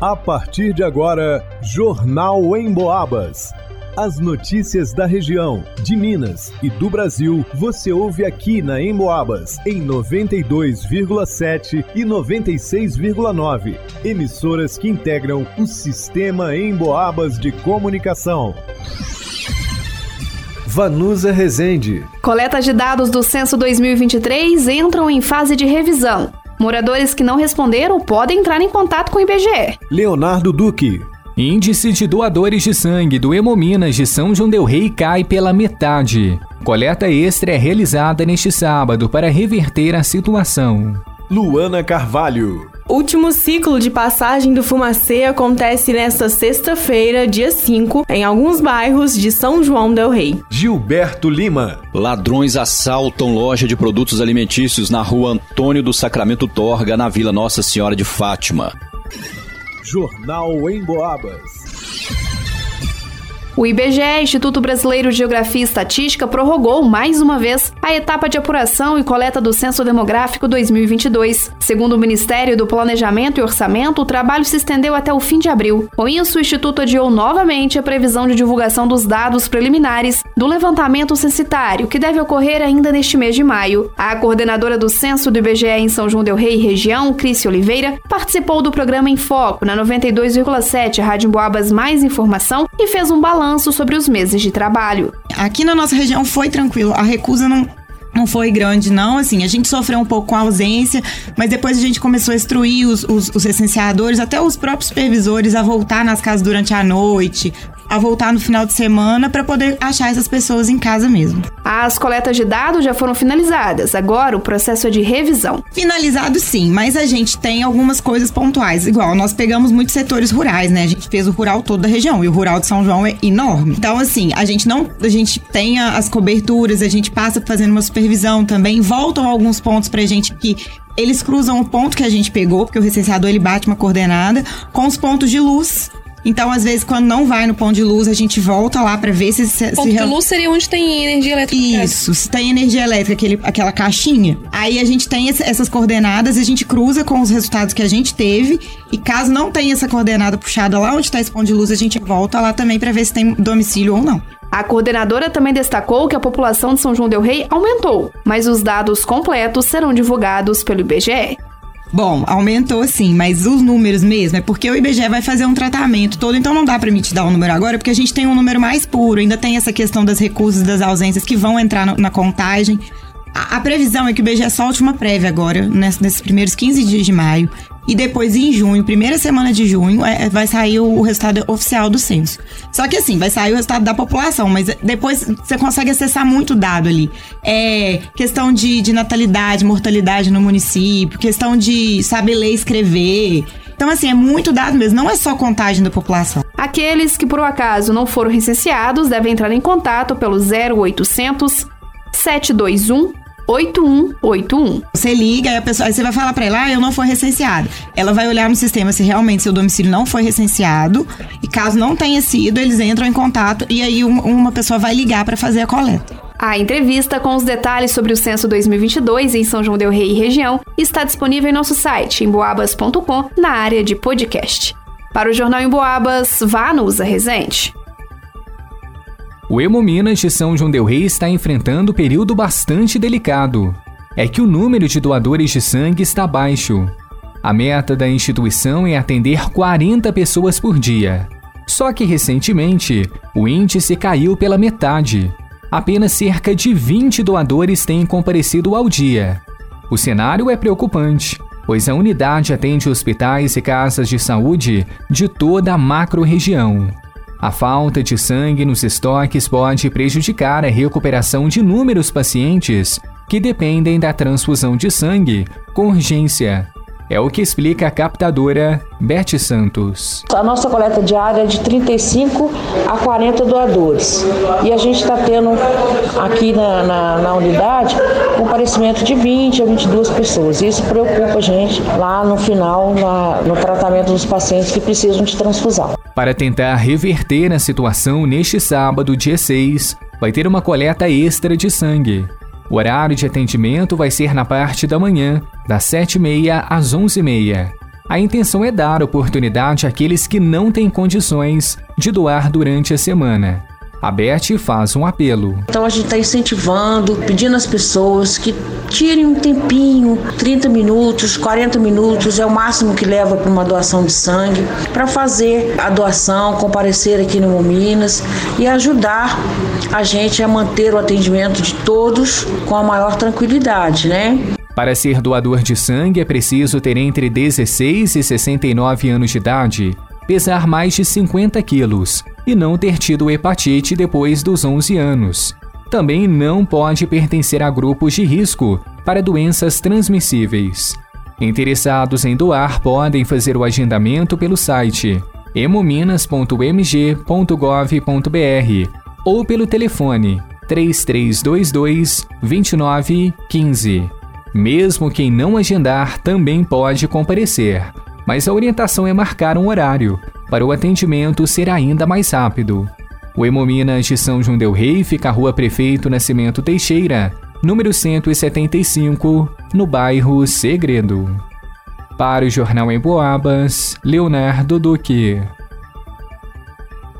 A partir de agora, Jornal em Boabas. As notícias da região, de Minas e do Brasil, você ouve aqui na Emboabas, em 92,7 e 96,9. Emissoras que integram o sistema Emboabas de comunicação. Vanusa Rezende. Coletas de dados do Censo 2023 entram em fase de revisão. Moradores que não responderam podem entrar em contato com o IBGE. Leonardo Duque. Índice de doadores de sangue do Hemominas de São João del Rei cai pela metade. Coleta extra é realizada neste sábado para reverter a situação. Luana Carvalho. Último ciclo de passagem do Fumacê acontece nesta sexta-feira, dia 5, em alguns bairros de São João del Rei. Gilberto Lima. Ladrões assaltam loja de produtos alimentícios na rua Antônio do Sacramento Torga, na Vila Nossa Senhora de Fátima. Jornal em Boabas. O IBGE, Instituto Brasileiro de Geografia e Estatística, prorrogou mais uma vez a etapa de apuração e coleta do Censo Demográfico 2022. Segundo o Ministério do Planejamento e Orçamento, o trabalho se estendeu até o fim de abril. Com isso, o Instituto adiou novamente a previsão de divulgação dos dados preliminares do levantamento censitário, que deve ocorrer ainda neste mês de maio. A coordenadora do Censo do IBGE em São João del Rei região, Crícia Oliveira, participou do programa Em Foco na 92,7 Rádio Boabas Mais Informação e fez um balanço balanço sobre os meses de trabalho. Aqui na nossa região foi tranquilo, a recusa não, não foi grande, não. Assim, a gente sofreu um pouco com a ausência, mas depois a gente começou a instruir os, os, os recenseadores, até os próprios supervisores, a voltar nas casas durante a noite, a voltar no final de semana para poder achar essas pessoas em casa mesmo. As coletas de dados já foram finalizadas, agora o processo é de revisão. Finalizado sim, mas a gente tem algumas coisas pontuais. Igual, nós pegamos muitos setores rurais, né? A gente fez o rural todo da região e o rural de São João é enorme. Então, assim, a gente não. A gente tem as coberturas, a gente passa fazendo uma supervisão também. Voltam alguns pontos pra gente que eles cruzam o ponto que a gente pegou, porque o recenseador ele bate uma coordenada, com os pontos de luz então, às vezes, quando não vai no ponto de luz, a gente volta lá para ver se. se ponto se... de luz seria onde tem energia elétrica. Isso, se tem energia elétrica, aquele, aquela caixinha. Aí a gente tem esse, essas coordenadas e a gente cruza com os resultados que a gente teve. E caso não tenha essa coordenada puxada lá onde está esse ponto de luz, a gente volta lá também para ver se tem domicílio ou não. A coordenadora também destacou que a população de São João Del Rei aumentou, mas os dados completos serão divulgados pelo IBGE. Bom, aumentou sim, mas os números mesmo, é porque o IBGE vai fazer um tratamento todo, então não dá para me te dar o um número agora, porque a gente tem um número mais puro, ainda tem essa questão das recusas, das ausências que vão entrar no, na contagem. A, a, previsão é que o IBGE solte uma prévia agora, ness, nesses primeiros 15 dias de maio, e depois em junho, primeira semana de junho, é, vai sair o, resultado oficial do censo. Só que assim, vai sair o resultado da população, mas depois você consegue acessar muito dado ali. É questão de, de natalidade, mortalidade no município, questão de saber ler e escrever. Então, assim, é muito dado mesmo, não é só contagem da população. Aqueles que por um acaso não foram recenseados devem entrar em contato pelo 0800 721 8181. Você liga e a pessoa, aí você vai falar para ela, ah, eu não fui recenseado. Ela vai olhar no sistema se realmente seu domicílio não foi recenseado e caso não tenha sido, eles entram em contato e aí uma pessoa vai ligar para fazer a coleta. A entrevista com os detalhes sobre o censo 2022 em São João del Rei e região está disponível em nosso site, em boabas.com, na área de podcast. Para o Jornal em Boabas, vá no Usa Resente. O Hemominas de São João del Rei está enfrentando um período bastante delicado. É que o número de doadores de sangue está baixo. A meta da instituição é atender 40 pessoas por dia. Só que recentemente, o índice caiu pela metade. Apenas cerca de 20 doadores têm comparecido ao dia. O cenário é preocupante, pois a unidade atende hospitais e casas de saúde de toda a macro-região. A falta de sangue nos estoques pode prejudicar a recuperação de inúmeros pacientes que dependem da transfusão de sangue com urgência. É o que explica a captadora Beth Santos. A nossa coleta diária é de 35 a 40 doadores. E a gente está tendo aqui na, na, na, unidade um comparecimento de 20 a 22 pessoas. Isso preocupa a gente lá no final, na, no tratamento dos pacientes que precisam de transfusão. Para tentar reverter a situação neste sábado, dia 6, vai ter uma coleta extra de sangue. O horário de atendimento vai ser na parte da manhã, das 7h30 às 11h30. A intenção é dar oportunidade àqueles que não têm condições de doar durante a semana. A Beth faz um apelo. Então a gente está incentivando, pedindo às pessoas que tirem um tempinho, 30 minutos, 40 minutos, é o máximo que leva para uma doação de sangue, para fazer a doação, comparecer aqui no Minas e ajudar a gente a manter o atendimento de todos com a maior tranquilidade, né? Para ser doador de sangue é preciso ter entre 16 e 69 anos de idade, pesar mais de 50 quilos e não ter tido hepatite depois dos 11 anos. Também não pode pertencer a grupos de risco para doenças transmissíveis. Interessados em doar podem fazer o agendamento pelo site hemominas.mg.gov.br ou pelo telefone 3322 2915. Mesmo quem não agendar também pode comparecer, mas a orientação é marcar um horário para o atendimento ser ainda mais rápido. O Hemominas de São João del Rei fica à Rua Prefeito Nascimento Teixeira, número 175, no bairro Segredo. Para o Jornal em Boabas, Leonardo Duque.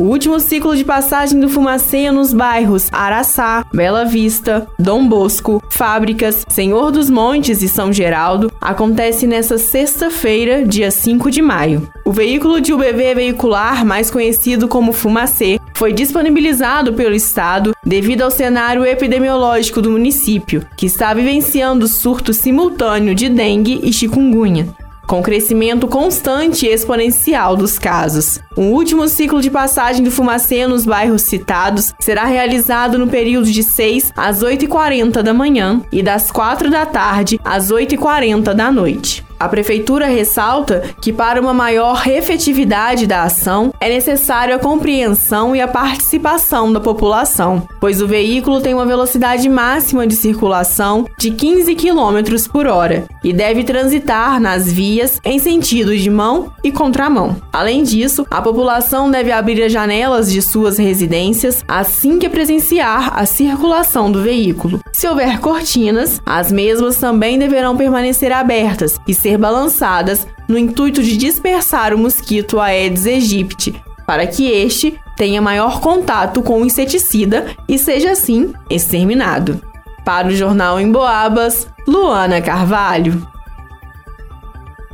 O último ciclo de passagem do Fumaceia nos bairros Araçá, Bela Vista, Dom Bosco, Fábricas, Senhor dos Montes e São Geraldo acontece nesta sexta-feira, dia 5 de maio. O veículo de UBV veicular, mais conhecido como Fumacê, foi disponibilizado pelo Estado devido ao cenário epidemiológico do município, que está vivenciando surto simultâneo de dengue e chikungunya com crescimento constante e exponencial dos casos. O último ciclo de passagem do fumacê nos bairros citados será realizado no período de 6 às 8h40 da manhã e das 4 da tarde às 8h40 da noite. A Prefeitura ressalta que, para uma maior efetividade da ação, é necessário a compreensão e a participação da população, pois o veículo tem uma velocidade máxima de circulação de 15 km por hora e deve transitar nas vias em sentido de mão e contramão. Além disso, a população deve abrir as janelas de suas residências assim que presenciar a circulação do veículo. Se houver cortinas, as mesmas também deverão permanecer abertas e ser balançadas no intuito de dispersar o mosquito Aedes aegypti, para que este tenha maior contato com o inseticida e seja assim exterminado. Para o Jornal em Boabas, Luana Carvalho.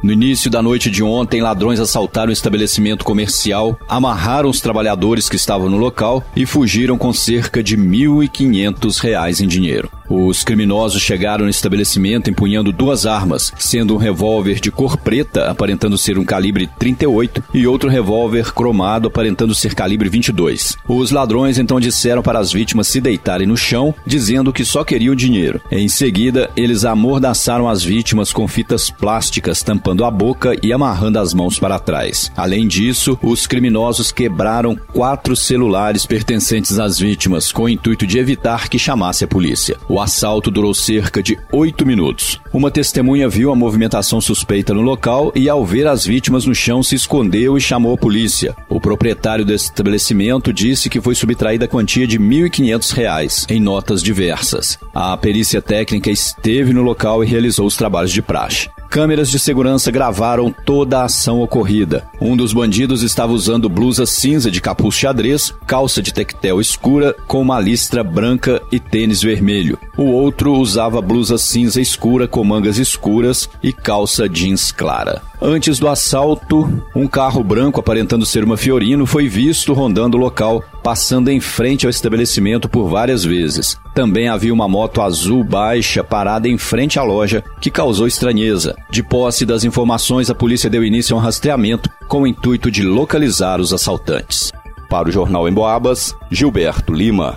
No início da noite de ontem, ladrões assaltaram o estabelecimento comercial, amarraram os trabalhadores que estavam no local e fugiram com cerca de R$ 1.500 em dinheiro. Os criminosos chegaram no estabelecimento empunhando duas armas, sendo um revólver de cor preta, aparentando ser um calibre 38, e outro revólver cromado, aparentando ser calibre 22. Os ladrões então disseram para as vítimas se deitarem no chão, dizendo que só queriam dinheiro. Em seguida, eles amordaçaram as vítimas com fitas plásticas, tampando a boca e amarrando as mãos para trás. Além disso, os criminosos quebraram quatro celulares pertencentes às vítimas, com o intuito de evitar que chamasse a polícia. Assalto durou cerca de oito minutos. Uma testemunha viu a movimentação suspeita no local e, ao ver as vítimas no chão, se escondeu e chamou a polícia. O proprietário do estabelecimento disse que foi subtraída a quantia de R$ 1.500 em notas diversas. A perícia técnica esteve no local e realizou os trabalhos de praxe. Câmeras de segurança gravaram toda a ação ocorrida. Um dos bandidos estava usando blusa cinza de capuz xadrez, calça de tectel escura com uma listra branca e tênis vermelho. O outro usava blusa cinza escura com mangas escuras e calça jeans clara. Antes do assalto, um carro branco aparentando ser uma Fiorino foi visto rondando o local, passando em frente ao estabelecimento por várias vezes. Também havia uma moto azul baixa parada em frente à loja, que causou estranheza. De posse das informações, a polícia deu início a um rastreamento com o intuito de localizar os assaltantes. Para o Jornal em Boabas, Gilberto Lima.